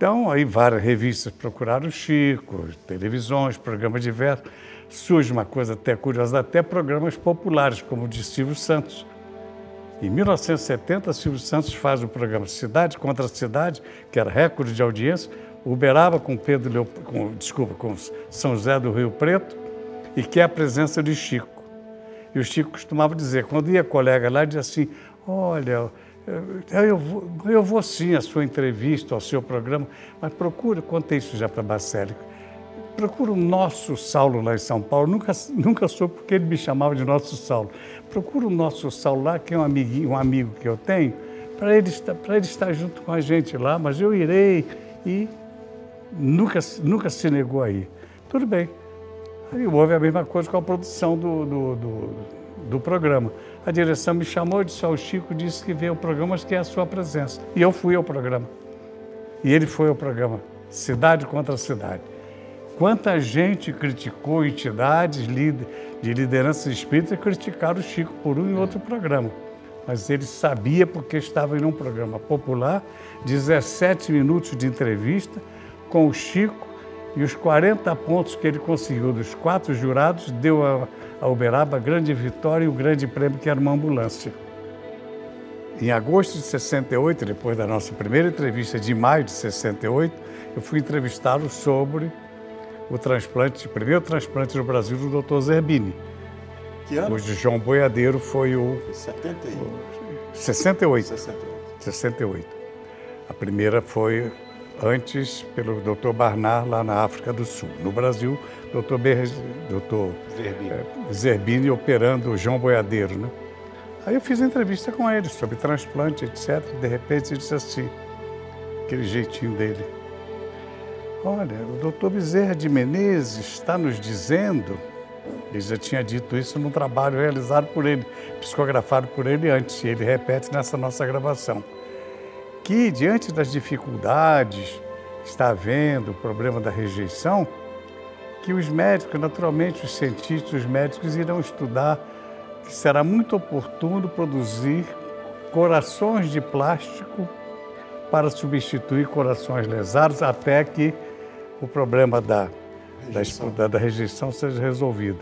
Então, aí várias revistas procuraram o Chico, televisões, programas diversos. Surge uma coisa até curiosa, até programas populares, como o de Silvio Santos. Em 1970, Silvio Santos faz o programa Cidade contra Cidade, que era recorde de audiência, Uberaba com Pedro Leop... com, desculpa, com São José do Rio Preto, e que é a presença de Chico. E o Chico costumava dizer, quando ia colega lá, dizia assim, olha, eu vou, eu vou sim à sua entrevista, ao seu programa, mas procura, contei isso já para Bacelli, procura o nosso Saulo lá em São Paulo, nunca, nunca soube porque ele me chamava de nosso Saulo. Procura o nosso Saulo lá, que é um, amiguinho, um amigo que eu tenho, para ele, ele estar junto com a gente lá, mas eu irei e nunca, nunca se negou aí. Tudo bem. Aí houve a mesma coisa com a produção do, do, do, do programa. A direção me chamou e disse, o Chico disse que veio o programa, mas que é a sua presença. E eu fui ao programa. E ele foi ao programa, Cidade contra Cidade. Quanta gente criticou entidades de liderança espírita criticaram o Chico por um e outro programa. Mas ele sabia porque estava em um programa popular, 17 minutos de entrevista com o Chico e os 40 pontos que ele conseguiu dos quatro jurados deu a, a Uberaba a grande vitória e o grande prêmio que era uma ambulância. Em agosto de 68, depois da nossa primeira entrevista de maio de 68, eu fui entrevistá-lo sobre o transplante, o primeiro transplante no Brasil do Dr. Zerbini. Que ano? O de João Boiadeiro foi o... 71. 68. 68. 68. A primeira foi antes pelo Dr. Barnard lá na África do Sul. No Brasil, Dr. Ber... Dr. Zerbini. É, Zerbini operando o João Boiadeiro, né? Aí eu fiz entrevista com ele sobre transplante, etc. De repente ele disse assim, aquele jeitinho dele. Olha, o doutor Bezerra de Menezes está nos dizendo, ele já tinha dito isso num trabalho realizado por ele, psicografado por ele antes, e ele repete nessa nossa gravação, que diante das dificuldades que está havendo, o problema da rejeição, que os médicos, naturalmente os cientistas, os médicos irão estudar que será muito oportuno produzir corações de plástico para substituir corações lesados até que o problema da rejeição, da, da rejeição seja resolvido.